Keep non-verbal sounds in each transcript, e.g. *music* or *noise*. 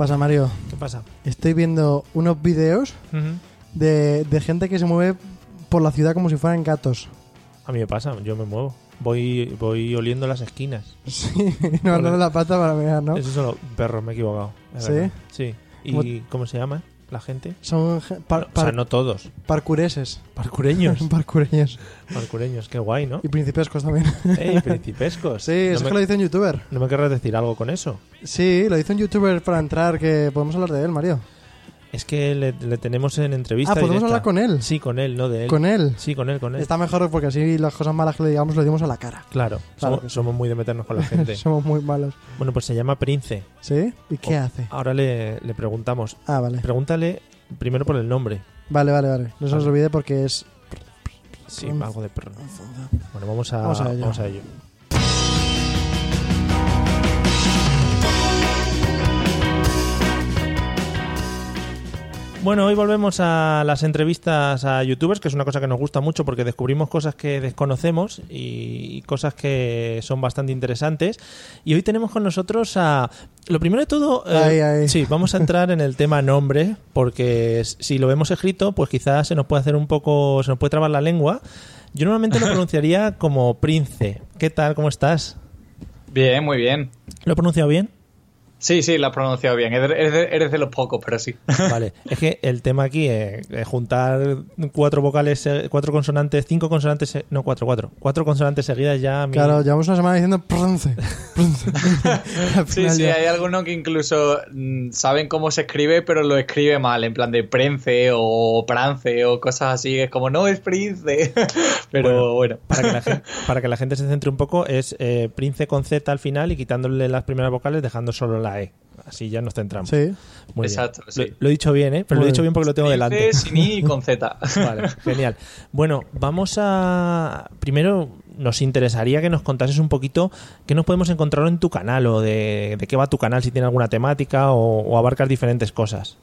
Pasa, Mario? ¿Qué pasa? Estoy viendo unos videos de, de gente que se mueve por la ciudad como si fueran gatos. A mí me pasa, yo me muevo. Voy, voy oliendo las esquinas. *laughs* Sí, no andando la pata para mirar, ¿no? Eso son los perros, me he equivocado. ¿Sí? verdad. Sí. ¿Y Como- cómo se llama la gente? Son ge- par- o sea, par- no todos. parkureses. Parcureños. *laughs* Parkureños. Parcureños, qué guay, ¿no? Y principescos también. ¡Ey, principescos! *laughs* Sí, eso no es me, que lo dice un youtuber. ¿No me querrás decir algo con eso? Sí, lo dice un youtuber para entrar, que podemos hablar de él, Mario. Es que le, le tenemos en entrevista Ah, ¿podemos directa. hablar con él? Sí, con él, no de él. Con él. Sí, con él, con él. Está mejor porque así las cosas malas que le digamos lo digamos a la cara. Claro, Claro somos, que sí. somos muy de meternos con la *laughs* gente. Somos muy malos. bueno, pues se llama Prince. ¿Sí? ¿Y qué Oh. hace? Ahora le, le preguntamos. Ah, vale. Pregúntale primero por el nombre. Vale, vale, vale. No se os Vale. olvide porque es... Sí, algo de. Bueno, vamos a, Vamos a ello. Vamos a ello. Bueno, hoy volvemos a las entrevistas a youtubers, que es una cosa que nos gusta mucho porque descubrimos cosas que desconocemos y, cosas que son bastante interesantes. Y hoy tenemos con nosotros a... Lo primero de todo, eh, Ay, ay. sí, vamos a entrar en el tema nombre, porque si lo vemos escrito, pues quizás se nos puede hacer un poco, se nos puede trabar la lengua. Yo normalmente lo *laughs* pronunciaría como Prince. ¿Qué tal? ¿Cómo estás? Bien, muy bien. ¿Lo he pronunciado bien? Sí, sí, lo has pronunciado bien. Eres de, eres de los pocos, pero sí. *laughs* Vale, es que el tema aquí es, es juntar cuatro vocales, eh, cuatro consonantes, cinco consonantes, se- no, cuatro, cuatro, cuatro consonantes seguidas ya. Claro, llevamos una semana diciendo Prince. Prince. *laughs* Al Sí, sí, ya- hay algunos que incluso mm, saben cómo se escribe, pero lo escribe mal, en plan de prence o prance o cosas así. Es como, no, es prince. *laughs* pero bueno. Para que, la gente, para que la gente se centre un poco, es eh, Prince con Z al final y quitándole las primeras vocales, dejando solo la E. Así ya nos centramos. Sí. Muy bien. Exacto, sí. Lo, lo he dicho bien, ¿eh? Pero Muy lo he dicho bien. porque lo tengo delante. sin I y con Z. *laughs* Vale, genial. Bueno, vamos a. Primero, nos interesaría que nos contases un poquito qué nos podemos encontrar en tu canal o de, de qué va tu canal, si tiene alguna temática o, o abarcas diferentes cosas.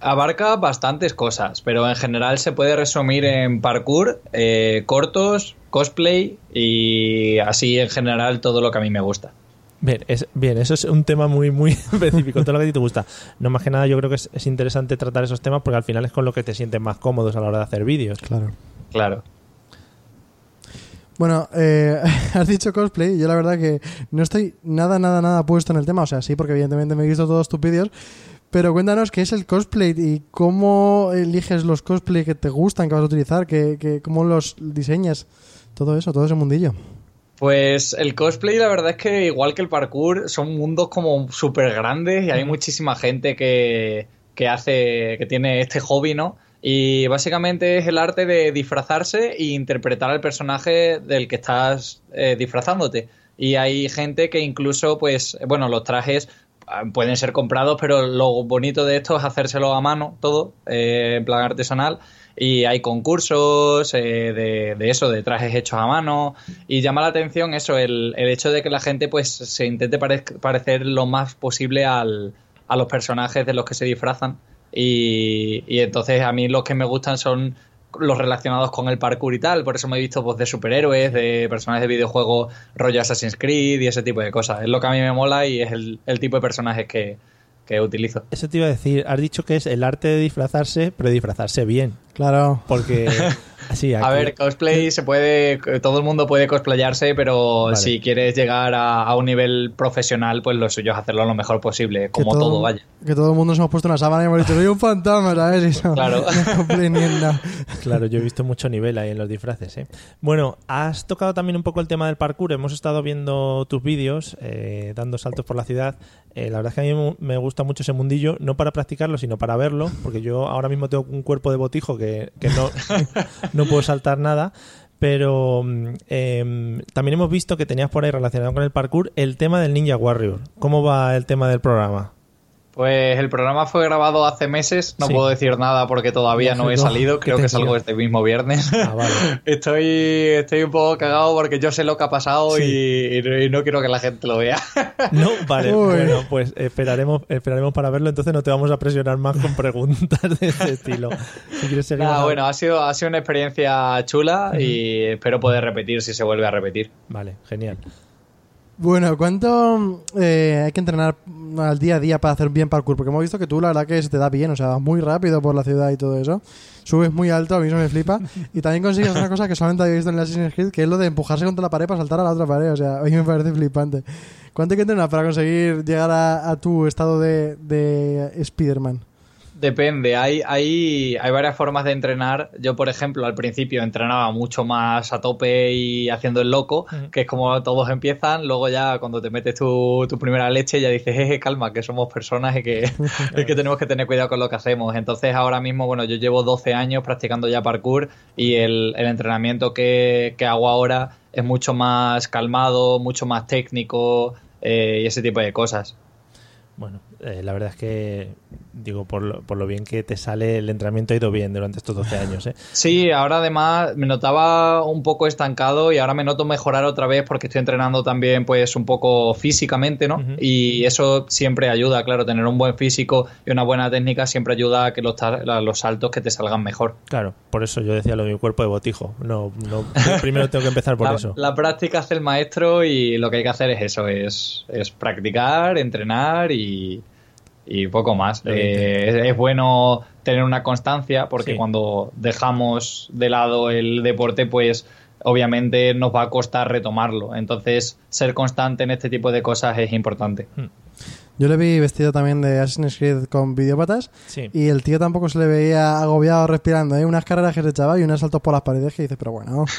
Abarca bastantes cosas, pero en general se puede resumir en parkour, eh, cortos, cosplay y así en general todo lo que a mí me gusta. Bien, es, bien, eso es un tema muy, muy *laughs* específico, todo lo que a ti te gusta. No más que nada, yo creo que es, es interesante tratar esos temas porque al final es con lo que te sientes más cómodos a la hora de hacer vídeos. Claro. Claro. Bueno, eh, *laughs* has dicho cosplay. Yo la verdad que no estoy nada, nada, nada puesto en el tema. O sea, sí, porque evidentemente me he visto todos tus vídeos. Pero cuéntanos qué es el cosplay y cómo eliges los cosplay que te gustan, que vas a utilizar, que, que- cómo los diseñas. Todo eso, todo ese mundillo. Pues el cosplay, la verdad es que igual que el parkour, son mundos como súper grandes y hay muchísima gente que, que hace, que tiene este hobby, ¿no? Y básicamente es el arte de disfrazarse e interpretar al personaje del que estás eh, disfrazándote. Y hay gente que incluso, pues, bueno, los trajes ah, pueden ser comprados, pero lo bonito de esto es hacérselo a mano, todo, eh, en plan artesanal. Y hay concursos eh, de, eso, de trajes hechos a mano. Y llama la atención eso, el, el hecho de que la gente pues se intente parecer lo más posible al, a los personajes de los que se disfrazan. Y, y entonces a mí los que me gustan son los relacionados con el parkour y tal. Por eso me he visto pues, de superhéroes, de personajes de videojuegos rollo Assassin's Creed y ese tipo de cosas. Es lo que a mí me mola y es el, el tipo de personajes que, que utilizo. Eso te iba a decir, has dicho que es el arte de disfrazarse, pero disfrazarse bien. Claro. Porque *laughs* así A ver, cosplay se puede, todo el mundo puede cosplayarse, pero Vale. si quieres llegar a, a un nivel profesional, pues lo suyo es hacerlo lo mejor posible, como todo, vaya. Que todo el mundo nos hemos puesto una sábana y hemos dicho, soy un fantasma, ¿sabes? Y no, Claro. *laughs* no cumple ni en nada. Claro, yo he visto mucho nivel ahí en los disfraces. ¿eh? Bueno, has tocado también un poco el tema del parkour. Hemos estado viendo tus vídeos, eh, dando saltos por la ciudad. Eh, la verdad es que a mí me gusta mucho ese mundillo, no para practicarlo, sino para verlo, porque yo ahora mismo tengo un cuerpo de botijo que, que no, *laughs* no puedo saltar nada. Pero mm, em, también hemos visto que tenías por ahí relacionado con el parkour el tema del Ninja Warrior. ¿Cómo va el tema del programa? Pues el programa fue grabado hace meses, no Sí. pudo decir nada porque todavía no he salido, creo que salgo este mismo viernes. Ah, vale. *laughs* Estoy, estoy un poco cagado porque yo sé lo que ha pasado Sí. y, y no- quiero que la gente lo vea. *laughs* No, vale, Uy. bueno, pues esperaremos, esperaremos para verlo, entonces no te vamos a presionar más con preguntas de ese estilo. Si quieres seguir bueno, ha sido, ha sido una experiencia chula y espero poder repetir si se vuelve a repetir. Vale, genial. Bueno, ¿cuánto eh, hay que entrenar al día a día para hacer bien parkour? Porque hemos visto que tú la verdad que se te da bien, o sea, vas muy rápido por la ciudad y todo eso. Subes muy alto, a mí eso me flipa. *laughs* Y también consigues una cosa que solamente había visto en el Assassin's Creed, que es lo de empujarse contra la pared para saltar a la otra pared. O sea, a mí me parece flipante. ¿Cuánto hay que entrenar para conseguir llegar a, a tu estado de, de Spider-Man? Depende, hay, hay, hay varias formas de entrenar. Yo, por ejemplo, al principio entrenaba mucho más a tope y haciendo el loco, que es como todos empiezan. Luego ya cuando te metes tu, tu primera leche ya dices, jeje, calma, que somos personas y que, *laughs* y que tenemos que tener cuidado con lo que hacemos. Entonces ahora mismo, bueno, yo llevo 12 años practicando ya parkour y el, el entrenamiento que, que hago ahora es mucho más calmado, mucho más técnico eh, y ese tipo de cosas. Bueno, eh, la verdad es que, digo, por lo, por lo bien que te sale, el entrenamiento ha ido bien durante estos 12 años, ¿eh? *laughs* Sí, ahora además me notaba un poco estancado y ahora me noto mejorar otra vez porque estoy entrenando también pues un poco físicamente, ¿no? Y eso siempre ayuda, claro, tener un buen físico y una buena técnica siempre ayuda a que los, a los saltos que te salgan mejor. Claro, por eso yo decía lo de mi cuerpo de botijo. No, primero tengo que empezar por *laughs* La, eso. la práctica hace el maestro y lo que hay que hacer es eso, es, es practicar, entrenar y, y poco más. Eh, es, es bueno tener una constancia porque Sí. cuando dejamos de lado el deporte, pues obviamente nos va a costar retomarlo. Entonces, ser constante en este tipo de cosas es importante. Yo le vi vestido también de Assassin's Creed con videópatas Sí. y el tío tampoco se le veía agobiado respirando, ¿eh? Unas carreras que se echaba y unos saltos por las paredes que dices, pero bueno... *laughs*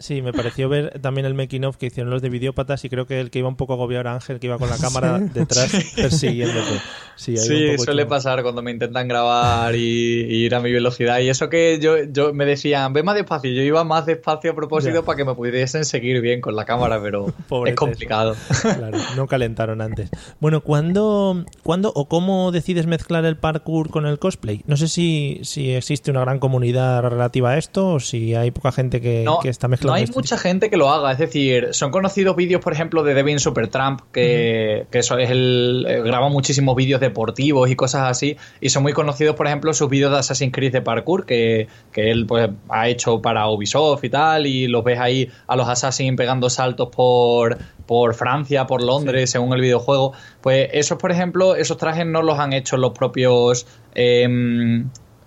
Sí, me pareció ver también el making of que hicieron los de videópatas y creo que el que iba un poco agobiado era Ángel, que iba con la *laughs* cámara Sí. detrás persiguiéndote. Sí, Sí, poco suele chungo. pasar cuando me intentan grabar y, y ir a mi velocidad. Y eso que yo, yo me decían, ve más despacio. Yo iba más despacio a propósito Ya. para que me pudiesen seguir bien con la cámara, pero *laughs* es complicado. *laughs* Claro, no calentaron antes. Bueno, ¿cuándo, ¿cuándo o cómo decides mezclar el parkour con el cosplay? No sé si, si existe una gran comunidad relativa a esto o si hay poca gente que, No, que está no hay mucha gente que lo haga. Es decir, son conocidos vídeos, por ejemplo, de Devin Supertramp, que, que eso es el. eh, graba muchísimos vídeos deportivos y cosas así. Y son muy conocidos, por ejemplo, sus vídeos de Assassin's Creed de parkour, que, que él pues ha hecho para Ubisoft y tal. Y los ves ahí a los Assassin pegando saltos por, por Francia, por Londres, según el videojuego. Pues esos, por ejemplo, esos trajes no los han hecho los propios.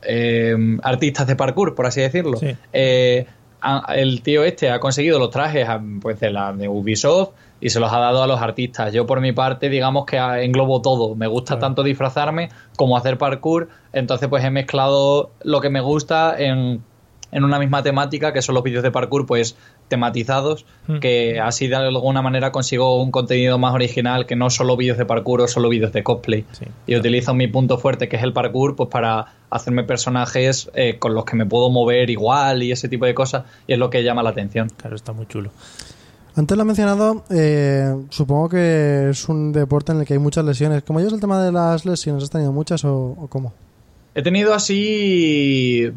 em, artistas de parkour, por así decirlo. Sí. Eh, el tío este ha conseguido los trajes a- pues de la de Ubisoft y se los ha dado a los artistas. Yo por mi parte, digamos que englobo todo. Me gusta tanto disfrazarme como hacer parkour. Entonces pues he mezclado lo que me gusta en, en una misma temática, que son los vídeos de parkour pues tematizados, Hmm. que así de alguna manera consigo un contenido más original que no solo vídeos de parkour o solo vídeos de cosplay. Sí. Y utilizo mi punto fuerte, que es el parkour, pues para hacerme personajes eh, con los que me puedo mover igual y ese tipo de cosas, y es lo que llama la atención. Claro, está muy chulo. Antes lo he mencionado, eh, supongo que es un deporte en el que hay muchas lesiones. ¿Cómo llevas el tema de las lesiones? ¿Has tenido muchas o, o cómo? He tenido así.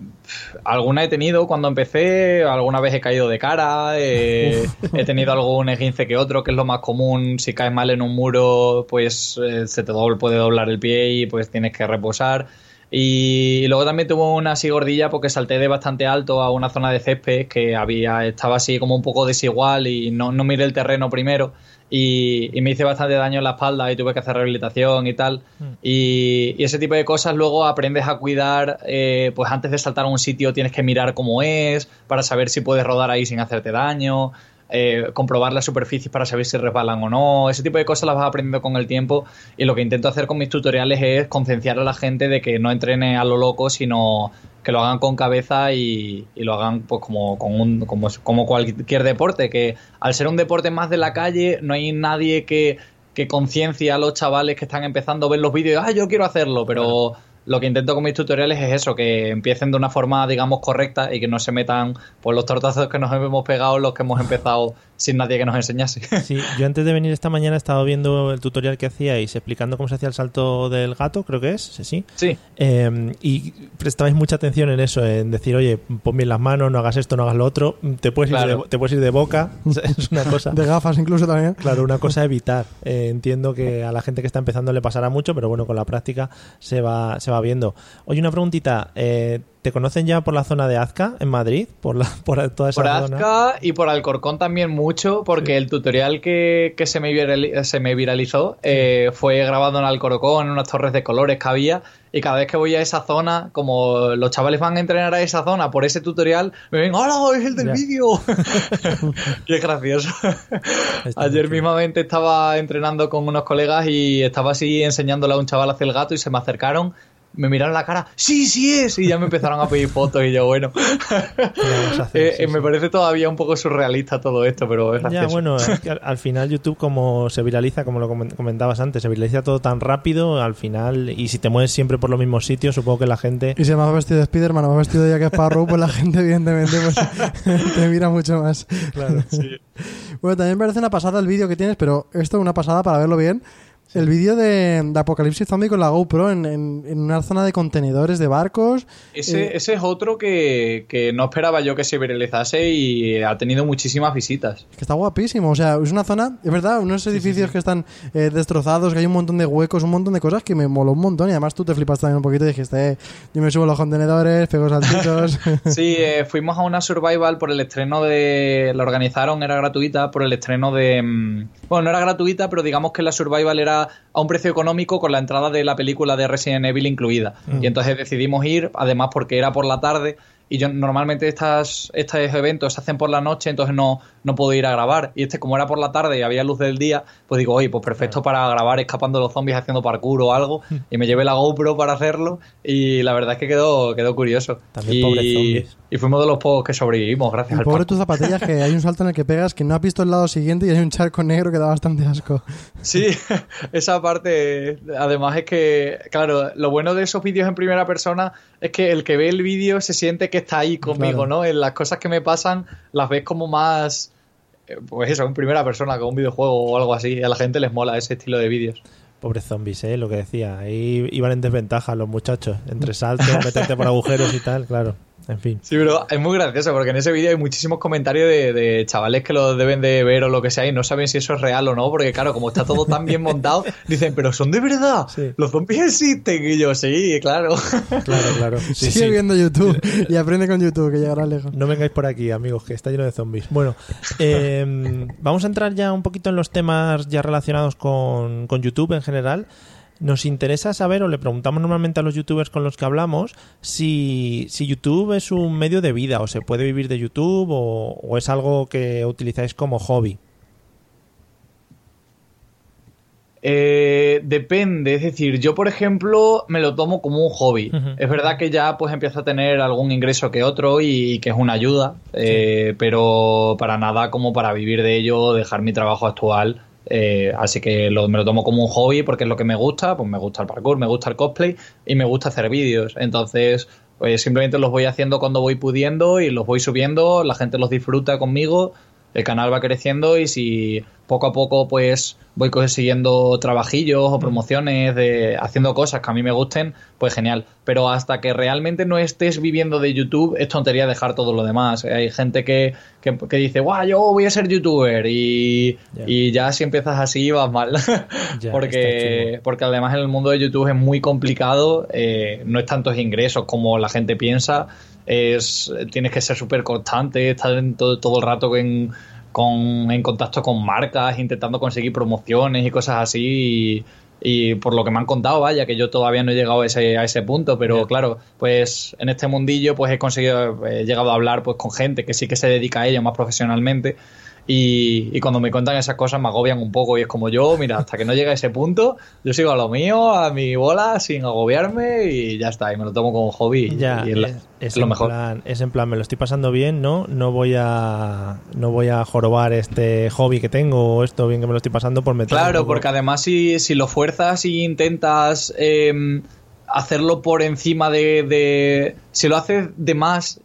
Alguna he tenido cuando empecé, alguna vez he caído de cara, eh, he tenido algún esguince que otro, que es lo más común. Si caes mal en un muro, pues eh, se te doble- puede doblar el pie y pues tienes que reposar. Y, luego también tuve una así gordilla porque salté de bastante alto a una zona de césped que había, estaba así como un poco desigual y no, no miré el terreno primero. Y, me hice bastante daño en la espalda y tuve que hacer rehabilitación y tal. Mm. Y, ese tipo de cosas luego aprendes a cuidar, eh, pues antes de saltar a un sitio tienes que mirar cómo es para saber si puedes rodar ahí sin hacerte daño. Eh, comprobar las superficies para saber si resbalan o no. Ese tipo de cosas las vas aprendiendo con el tiempo y lo que intento hacer con mis tutoriales es concienciar a la gente de que no entrene a lo loco, sino que lo hagan con cabeza y, lo hagan pues como, como, cualquier deporte, que al ser un deporte más de la calle no hay nadie que, que conciencia a los chavales que están empezando a ver los vídeos ah, yo quiero hacerlo, pero lo que intento con mis tutoriales es eso, que empiecen de una forma, digamos, correcta y que no se metan por los tortazos que nos hemos pegado los que hemos empezado sin nadie que nos enseñase. *laughs* Sí, yo antes de venir esta mañana he estado viendo el tutorial que hacíais explicando cómo se hacía el salto del gato, creo que es, sí. Sí. Eh, y prestabais mucha atención en eso, en decir, oye, pon bien las manos, no hagas esto, no hagas lo otro, te puedes, ir, de, te puedes ir de boca, *laughs* es una cosa. de gafas incluso también. Claro, una cosa a evitar. Eh, entiendo que a la gente que está empezando le pasará mucho, pero bueno, con la práctica se va, se va viendo. Oye, una preguntita, eh, ¿Te conocen ya por la zona de Azca, en Madrid? Por, la, *laughs* por toda esa por zona. Azca y por Alcorcón también mucho, porque el tutorial que, se, me viralizó, se me viralizó eh, fue grabado en Alcorcón, en unas torres de colores que había. Y cada vez que voy a esa zona, como los chavales van a entrenar a esa zona por ese tutorial, me ven, ¡Hola! ¡Es el del vídeo! *laughs* *laughs* y es gracioso. Ayer mismamente estaba entrenando con unos colegas y estaba así enseñándole a un chaval hacer el gato y se me acercaron me miraron la cara, sí, sí es, y ya me empezaron a pedir fotos y yo, bueno, *laughs* eh, eh, me parece todavía un poco surrealista todo esto, pero es Ya, bueno, al, final YouTube como se viraliza, como lo comentabas antes, se viraliza todo tan rápido, al final, y si te mueves siempre por los mismos sitios, supongo que la gente... Y si me has vestido de Spiderman o me has vestido de Jack Sparrow, pues la gente evidentemente pues, *laughs* te mira mucho más. Claro, sí. *laughs* Bueno, también me parece una pasada el vídeo que tienes, pero esto es una pasada para verlo bien. El vídeo de, Apocalipsis Zombie con la GoPro en, en, una zona de contenedores de barcos. Ese, eh, ese es otro que, no esperaba yo que se viralizase y ha tenido muchísimas visitas. que está guapísimo. O sea, es una zona, es verdad, unos edificios que están eh, destrozados, que hay un montón de huecos, un montón de cosas que me moló un montón. Y además tú te flipas también un poquito y dijiste, eh, yo me subo los contenedores, pego saltitos. *laughs* sí, fuimos a una survival por el estreno de. La organizaron, era gratuita, por el estreno de. Mm, bueno, no era gratuita, pero digamos que la survival era a un precio económico con la entrada de la película de Resident Evil incluida. Mm. Y entonces decidimos ir, además porque era por la tarde y yo normalmente estas, estos eventos se hacen por la noche, entonces no, no puedo ir a grabar. Y este, como era por la tarde y había luz del día, pues digo, oye, pues perfecto para grabar escapando los zombies haciendo parkour o algo. Y me llevé la GoPro para hacerlo y la verdad es que quedó, quedó curioso. También y, zombies. Y fuimos de los pocos que sobrevivimos, gracias y al Pobre tus zapatillas, que hay un salto en el que pegas que no has visto el lado siguiente y hay un charco negro que da bastante asco. Sí, *laughs* esa parte, además es que, claro, lo bueno de esos vídeos en primera persona es que el que ve el vídeo se siente que está ahí conmigo, ¿no? En las cosas que me pasan las ves como más eh, pues eso, en primera persona, con un videojuego o algo así. A la gente les mola ese estilo de vídeos. Pobres zombies, ¿eh? Lo que decía. Ahí iban en desventaja los muchachos. Entre saltos, meterte por agujeros y tal, claro en fin. Sí, pero es muy gracioso porque en ese vídeo hay muchísimos comentarios de, chavales que lo deben de ver o lo que sea y no saben si eso es real o no, porque claro, como está todo tan bien montado, *laughs* dicen, pero son de verdad, los zombies existen. Y yo, sí, claro. Claro, claro. *laughs* Sigue viendo YouTube y aprende con YouTube, que llegará lejos. No vengáis por aquí, amigos, que está lleno de zombies. Bueno, em, *laughs* vamos a entrar ya un poquito en los temas ya relacionados con, con YouTube en general. Nos interesa saber, o le preguntamos normalmente a los youtubers con los que hablamos, si, si YouTube es un medio de vida, o se puede vivir de YouTube, o, es algo que utilizáis como hobby. Eh, depende, es decir, yo por ejemplo me lo tomo como un hobby. Es verdad que ya pues empiezo a tener algún ingreso que otro y, que es una ayuda, eh, pero para nada como para vivir de ello, dejar mi trabajo actual eh, así que me lo tomo como un hobby porque es lo que me gusta, pues me gusta el parkour, me gusta el cosplay y me gusta hacer vídeos. Entonces, pues simplemente los voy haciendo cuando voy pudiendo y los voy subiendo, la gente los disfruta conmigo el canal va creciendo y si poco a poco pues voy consiguiendo trabajillos o promociones de haciendo cosas que a mí me gusten, pues genial. Pero hasta que realmente no estés viviendo de YouTube es tontería dejar todo lo demás. Hay gente que, que, que dice, guau, yo voy a ser youtuber y, Ya. y ya si empiezas así vas mal. *laughs* Porque, porque además en el mundo de YouTube es muy complicado, eh, no es tantos ingresos como la gente piensa, es, tienes que ser súper constante, estar en todo, todo el rato en, con, en contacto con marcas, intentando conseguir promociones y cosas así. Y, y por lo que me han contado, vaya, que yo todavía no he llegado a ese, a ese punto, pero claro, pues en este mundillo pues he conseguido, he llegado a hablar pues con gente que sí que se dedica a ello más profesionalmente y, y cuando me cuentan esas cosas me agobian un poco y es como yo, mira, hasta que no llegue a ese punto, yo sigo a lo mío, a mi bola, sin agobiarme y ya está, y me lo tomo como hobby Ya, y es, la- es, es es lo mejor. plan- es en plan, me lo estoy pasando bien, ¿no? No voy a no voy a jorobar este hobby que tengo o esto bien que me lo estoy pasando por meter. Claro, porque además si, si lo fuerzas y intentas eh, hacerlo por encima de, de- Si lo haces de más,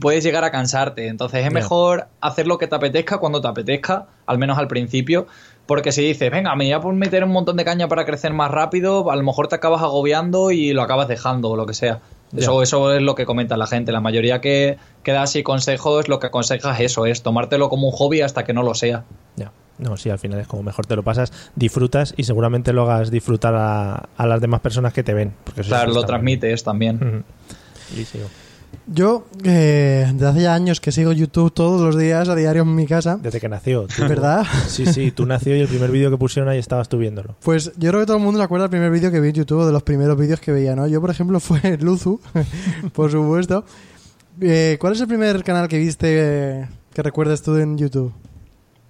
puedes llegar a cansarte. Entonces es mejor hacer lo que te apetezca cuando te apetezca, al menos al principio. Porque si dices, venga, me voy a meter un montón de caña para crecer más rápido, a lo mejor te acabas agobiando y lo acabas dejando o lo que sea. Eso, eso es lo que comenta la gente. La mayoría que, que da así consejos, lo que aconseja es eso, es tomártelo como un hobby hasta que no lo sea. Ya. No, sí, al final es como mejor te lo pasas, disfrutas y seguramente lo hagas disfrutar a, a las demás personas que te ven. Porque eso Claro, lo transmites también. Y sigo. Yo, eh, desde hace ya años que sigo YouTube todos los días, a diario en mi casa, Desde que nació. tú- ¿verdad? Sí, sí, tú nació y el primer vídeo que pusieron ahí estabas tú viéndolo. Pues yo creo que todo el mundo se acuerda del primer vídeo que vi en YouTube, de los primeros vídeos que veía, ¿no? Yo, por ejemplo, *laughs* fue Luzu, *laughs* por supuesto. Eh, ¿Cuál es el primer canal que viste eh, que recuerdes tú en YouTube?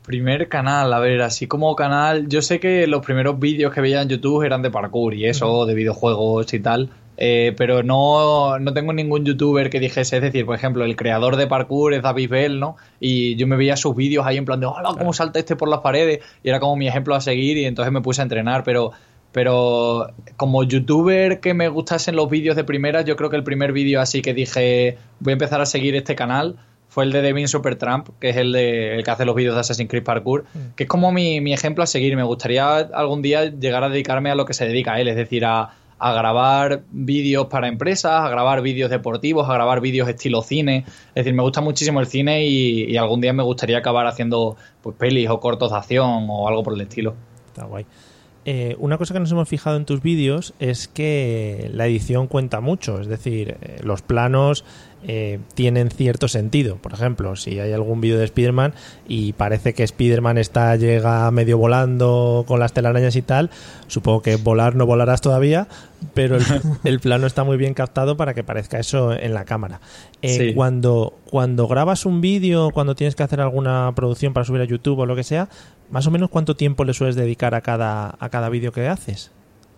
Primer canal, a ver, así como canal, yo sé que los primeros vídeos que veía en YouTube eran de parkour y eso, de videojuegos y tal, eh, pero no, no tengo ningún youtuber que dijese, es decir, por ejemplo, el creador de parkour es David Bell, ¿no? Y yo me veía sus vídeos ahí en plan de, hola, cómo salta este por las paredes, y era como mi ejemplo a seguir y entonces me puse a entrenar, pero... Pero como youtuber que me gustasen los vídeos de primeras, yo creo que el primer vídeo así que dije voy a empezar a seguir este canal fue el de Devin Supertramp, que es el, de, el que hace los vídeos de Assassin's Creed Parkour, que es como mi, mi ejemplo a seguir. Me gustaría algún día llegar a dedicarme a lo que se dedica a él, es decir, a, a grabar vídeos para empresas, a grabar vídeos deportivos, a grabar vídeos estilo cine. Es decir, me gusta muchísimo el cine y, y algún día me gustaría acabar haciendo pues, pelis o cortos de acción o algo por el estilo. Está guay. Eh, una cosa que nos hemos fijado en tus vídeos es que la edición cuenta mucho, es decir, eh, los planos eh, tienen cierto sentido. Por ejemplo, si hay algún vídeo de Spider-Man y parece que Spider-Man está, llega medio volando con las telarañas y tal, supongo que volar no volarás todavía, pero el, *laughs* el plano está muy bien captado para que parezca eso en la cámara. Eh, Sí. cuando, cuando grabas un vídeo, cuando tienes que hacer alguna producción para subir a YouTube o lo que sea, más o menos cuánto tiempo le sueles dedicar a cada, a cada vídeo que haces.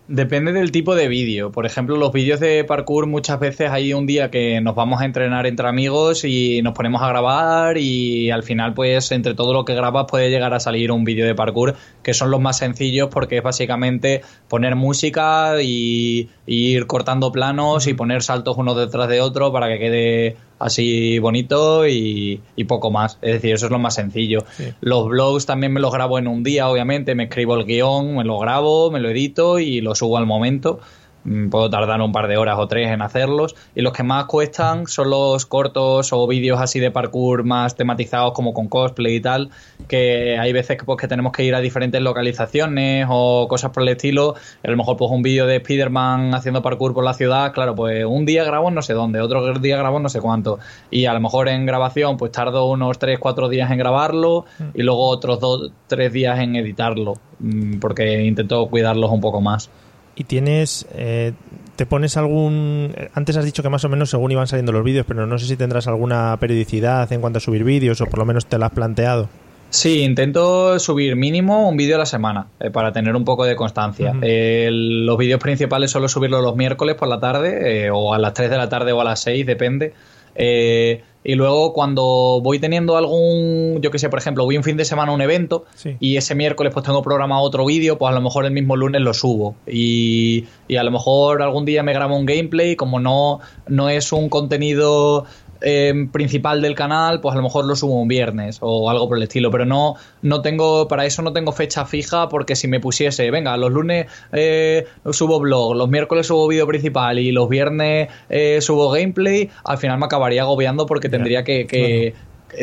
Depende del tipo de vídeo. Por ejemplo, los vídeos de parkour muchas veces hay un día que nos vamos a entrenar entre amigos y nos ponemos a grabar y al final pues entre todo lo que grabas puede llegar a salir un vídeo de parkour que son los más sencillos porque es básicamente poner música y, ir cortando planos y poner saltos uno detrás de otro para que quede así bonito y, y poco más. Es decir, eso es lo más sencillo. Sí. Los blogs también me los grabo en un día, obviamente. Me escribo el guion, me lo grabo, me lo edito y lo subo al momento. Mm, Puedo tardar un par de horas o tres en hacerlos. Y los que más cuestan son los cortos o vídeos así de parkour más tematizados como con cosplay y tal. Que hay veces que, pues, que tenemos que ir a diferentes localizaciones o cosas por el estilo. A lo mejor pues un vídeo de Spider-Man haciendo parkour por la ciudad. Claro, pues un día grabo no sé dónde, otro día grabo no sé cuánto. Y a lo mejor en grabación pues tardo unos 3-4 días en grabarlo y luego otros 2-3 días en editarlo. mm, Porque intento cuidarlos un poco más. Y tienes, eh, te pones algún... Antes has dicho que más o menos según iban saliendo los vídeos, pero no sé si tendrás alguna periodicidad en cuanto a subir vídeos o por lo menos te lo has planteado. Sí, intento subir mínimo un vídeo a la semana eh, para tener un poco de constancia. Eh, los vídeos principales suelo subirlos los miércoles por la tarde eh, o a las 3 de la tarde o a las 6, depende. Eh, y luego cuando voy teniendo algún, yo que sé, por ejemplo, voy un fin de semana a un evento Sí. y ese miércoles pues tengo programado otro vídeo, pues a lo mejor el mismo lunes lo subo. Y, y a lo mejor algún día me grabo un gameplay, como no, no es un contenido eh, principal del canal, pues a lo mejor lo subo un viernes o algo por el estilo, pero no, no tengo, para eso no tengo fecha fija porque si me pusiese, venga, los lunes eh, subo blog, los miércoles subo vídeo principal y los viernes eh, subo gameplay, al final me acabaría agobiando porque tendría que, que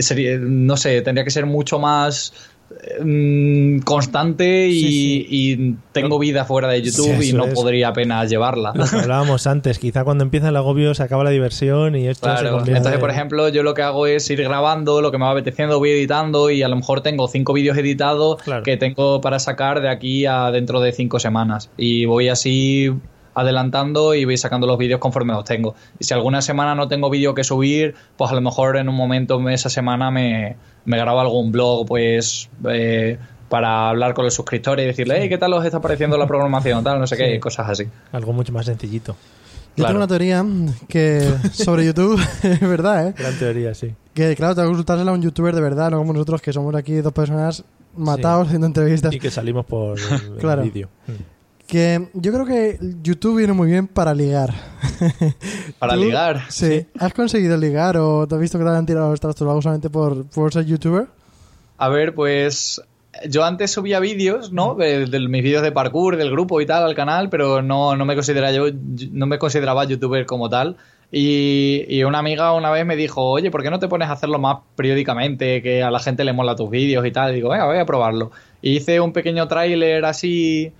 sería, no sé, tendría que ser mucho más constante y, Sí, sí. y tengo vida fuera de YouTube Sí, y no es. podría apenas llevarla. Lo que *laughs* hablábamos antes, quizá cuando empieza el agobio se acaba la diversión y esto se Claro, entonces en- por ejemplo yo lo que hago es ir grabando lo que me va apeteciendo, voy editando y a lo mejor tengo cinco vídeos editados Claro. que tengo para sacar de aquí a dentro de cinco semanas y voy así adelantando y voy sacando los vídeos conforme los tengo. Y si alguna semana no tengo vídeo que subir, pues a lo mejor en un momento esa semana me, me grabo algún blog pues eh, para hablar con los suscriptores y decirle, hey, ¿qué tal os está pareciendo la programación? Tal, no sé qué, Sí. cosas así. algo mucho más sencillito. Yo Claro. tengo una teoría que *laughs* sobre YouTube, *laughs* es verdad, ¿eh? Gran teoría, sí. Que claro, tengo que consultársela a un youtuber de verdad, no como nosotros que somos aquí dos personas matados haciendo entrevistas. Y que salimos por *laughs* el Claro. vídeo. Que yo creo que YouTube viene muy bien para ligar. *laughs* Para ligar. Sí. ¿Has conseguido ligar o te has visto que te han tirado los trastos solamente por, por ser youtuber? A ver, pues yo antes subía vídeos, ¿no? De, de mis vídeos de parkour, del grupo y tal, al canal, pero no, no me consideraba yo, no me consideraba youtuber como tal. Y, y una amiga una vez me dijo, oye, ¿por qué no te pones a hacerlo más periódicamente? Que a la gente le mola tus vídeos y tal. Y digo, venga, voy a probarlo. Y hice un pequeño tráiler así,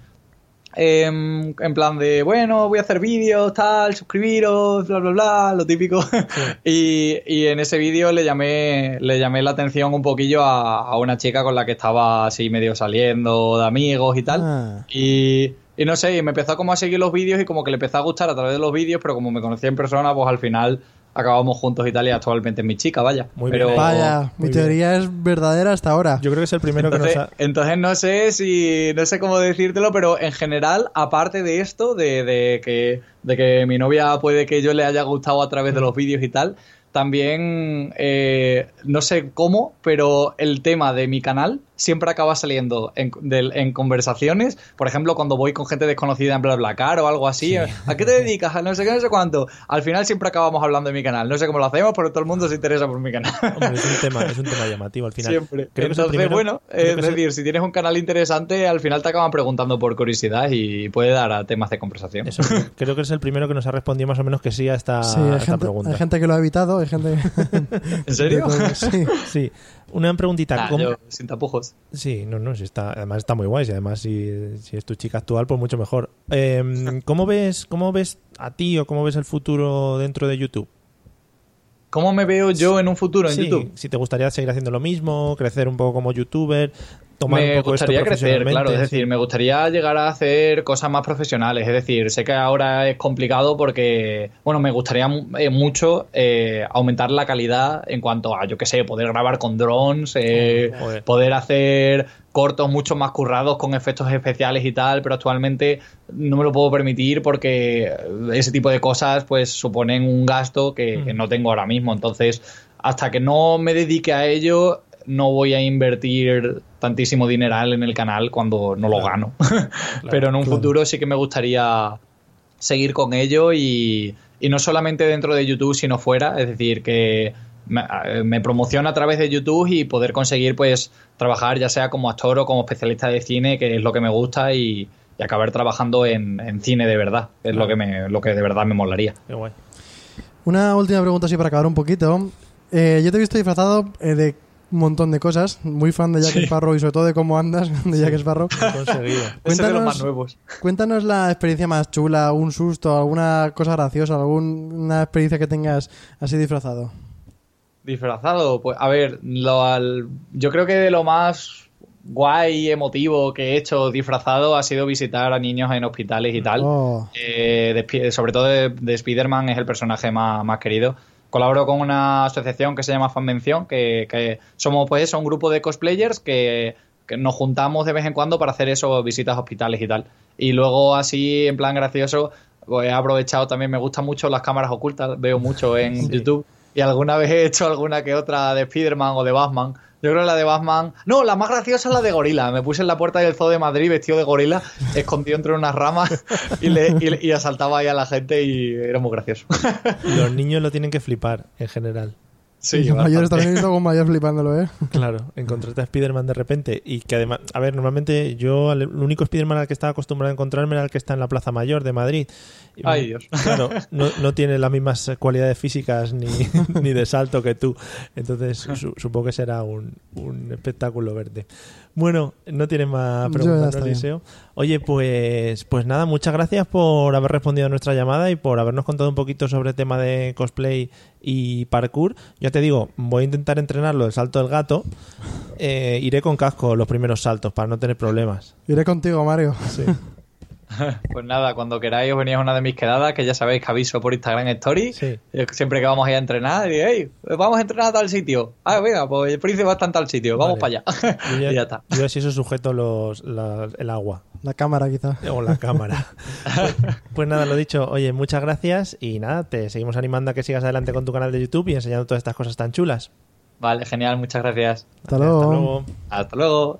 em, en plan de, bueno, voy a hacer vídeos, tal, suscribiros, bla, bla, bla, lo típico. *laughs* y, y en ese vídeo le llamé, le llamé la atención un poquillo a, a una chica con la que estaba así medio saliendo de amigos y tal. Ah. Y, y no sé, y me empezó como a seguir los vídeos y como que le empezó a gustar a través de los vídeos, pero como me conocía en persona, pues al final acabamos juntos y tal, y actualmente es mi chica, vaya. Muy pero, bien. Vaya, muy mi bien. teoría es verdadera hasta ahora. Yo creo que es el primero que nos Entonces, ha... entonces no sé si no sé cómo decírtelo, pero en general, aparte de esto, de, de que, de que mi novia puede que yo le haya gustado a través de los vídeos y tal, también eh, no sé cómo, pero el tema de mi canal siempre acaba saliendo en, del- en conversaciones. Por ejemplo, cuando voy con gente desconocida en BlaBlaCar o algo así. ¿A qué te dedicas? A no sé qué, no sé cuánto. Al final siempre acabamos hablando de mi canal. No sé cómo lo hacemos, pero todo el mundo se interesa por mi canal. Hombre, es un *laughs* tema, es un tema llamativo al final. Siempre. Creo que es el Entonces, primero- bueno, creo es que es decir, si tienes un canal interesante, al final te acaban preguntando por curiosidad y puede dar a temas de conversación. Eso, creo *laughs* que es el primero que nos ha respondido más o menos que sí a esta, Sí, a esta gente, pregunta. hay gente que lo ha evitado, hay gente... *laughs* ¿En serio? de sí. Sí, una preguntita. Nah, ¿cómo- yo, sin tapujos. Sí, no, no, sí está, además está muy guay. Y además, si, si es tu chica actual, pues mucho mejor. Eh, *laughs* ¿cómo, ves, ¿Cómo ves a ti o cómo ves el futuro dentro de YouTube? ¿Cómo me veo yo en un futuro en Sí, YouTube? Si te gustaría seguir haciendo lo mismo, crecer un poco como youtuber, tomar me un poco gustaría esto crecer, claro. Es decir, me gustaría llegar a hacer cosas más profesionales. Es decir, sé que ahora es complicado porque, bueno, me gustaría eh, mucho eh, aumentar la calidad en cuanto a, yo qué sé, poder grabar con drones, eh, poder hacer cortos mucho más currados con efectos especiales y tal, pero actualmente no me lo puedo permitir porque ese tipo de cosas pues suponen un gasto que, que no tengo ahora mismo. Entonces, hasta que no me dedique a ello, no voy a invertir tantísimo dineral en el canal cuando no lo gano. *laughs* pero en un claro. futuro sí que me gustaría seguir con ello y, y no solamente dentro de YouTube, sino fuera. Es decir, que me, eh, me promociona a través de YouTube y poder conseguir pues trabajar ya sea como actor o como especialista de cine, que es lo que me gusta, y, y acabar trabajando en, en cine de verdad. Es lo que, me, lo que de verdad me molaría. Qué guay. Una última pregunta así para acabar un poquito. Eh, yo te he visto disfrazado eh, de un montón de cosas. Muy fan de Jack Sí. Sparrow y sobre todo de cómo andas *laughs* de Jack Sparrow. *laughs* Conseguido. Ese de los Cuéntanos- más nuevos. Cuéntanos la experiencia más chula, un susto, alguna cosa graciosa, alguna experiencia que tengas así disfrazado. Disfrazado, pues a ver, lo, al- yo creo que de lo más guay y emotivo que he hecho disfrazado ha sido visitar a niños en hospitales y tal. Oh, Eh, de sobre todo de, de Spider-Man es el personaje más, más querido. Colaboro con una asociación que se llama Fanvención, que, que somos pues un grupo de cosplayers que, que nos juntamos de vez en cuando para hacer eso, visitas a hospitales y tal. Y luego así, en plan gracioso, pues he aprovechado también, me gustan mucho las cámaras ocultas, veo mucho en Sí. YouTube. Y alguna vez he hecho alguna que otra de Spider-Man o de Batman. Yo creo que la de Batman. No, la más graciosa es la de gorila. Me puse en la puerta del zoo de Madrid vestido de gorila, *laughs* escondido entre unas ramas y, le, y, y asaltaba ahí a la gente y era muy gracioso. Los niños lo tienen que flipar en general. Sí, los mayores también visto con mayores flipándolo, ¿eh? *laughs* Claro, encontrarte a Spider-Man de repente y que además, a ver, normalmente yo el único Spider-Man al que estaba acostumbrado a encontrarme era el que está en la Plaza Mayor de Madrid. Ay, Dios. *laughs* Claro, no, no tiene las mismas cualidades físicas ni, *laughs* ni de salto que tú. Entonces su, supongo que será un, un, espectáculo verte. Bueno, no tienes más preguntas, ¿no, Eliseo? Oye, pues, pues nada, muchas gracias por haber respondido a nuestra llamada y por habernos contado un poquito sobre el tema de cosplay y parkour. Ya te digo, voy a intentar entrenarlo del salto del gato. Eh, iré con casco los primeros saltos para no tener problemas. Iré contigo, Mario. Sí. *laughs* *laughs* Pues nada, cuando queráis os venís a una de mis quedadas, que ya sabéis que aviso por Instagram Story. Sí. Siempre que vamos a ir a entrenar, y hey, vamos a entrenar a tal sitio. Ah, venga, pues el príncipe va a estar en tal sitio, vamos Vale. para allá. Yo ya, *laughs* y ya está. Yo así eso sujeto los, la- el agua. La cámara, quizá. O la cámara. pues, *laughs* pues nada, lo dicho. Oye, muchas gracias y nada, te seguimos animando a que sigas adelante con tu canal de YouTube y enseñando todas estas cosas tan chulas. Vale, genial, muchas gracias. Hasta luego. Hasta luego. Hasta luego.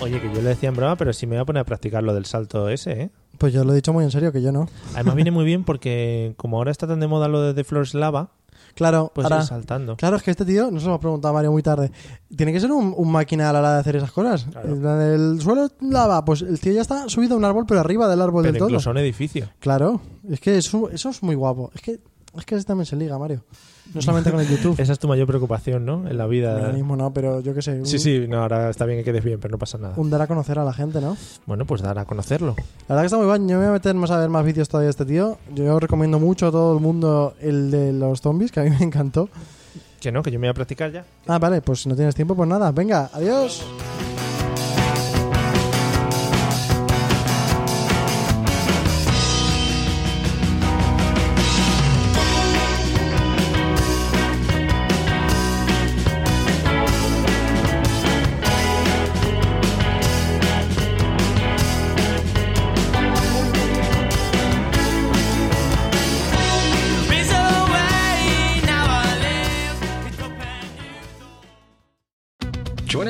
Oye, que yo le decía en broma, pero sí me voy a poner a practicar lo del salto ese, ¿eh? Pues yo lo he dicho muy en serio, que yo no. Además viene muy *laughs* bien porque como ahora está tan de moda lo de The Floor is Lava, Claro, pues ahora... ir saltando. Claro, es que este tío, nos lo ha preguntado Mario muy tarde, tiene que ser un, un máquina a la hora de hacer esas cosas. Claro. El suelo lava, pues el tío ya está subido a un árbol, pero arriba del árbol Pero del todo. incluso a un edificio. Claro, es que eso, eso es muy guapo. Es que es que ese también se liga, Mario. No solamente con el *laughs* YouTube. Esa es tu mayor preocupación, ¿no? En la Ahora vida. mismo no, pero yo qué sé. Sí, un- sí, no, ahora está bien que quedes bien, pero no pasa nada. Un dar a conocer a la gente, ¿no? Bueno, pues dar a conocerlo. La verdad que está muy bien. Yo me voy a meter más a ver más vídeos todavía de este tío. Yo recomiendo mucho a todo el mundo el de los zombies, que a mí *laughs* me encantó. Que no, que yo me voy a practicar ya. Ah, vale, pues si no tienes tiempo, pues nada. Venga, adiós.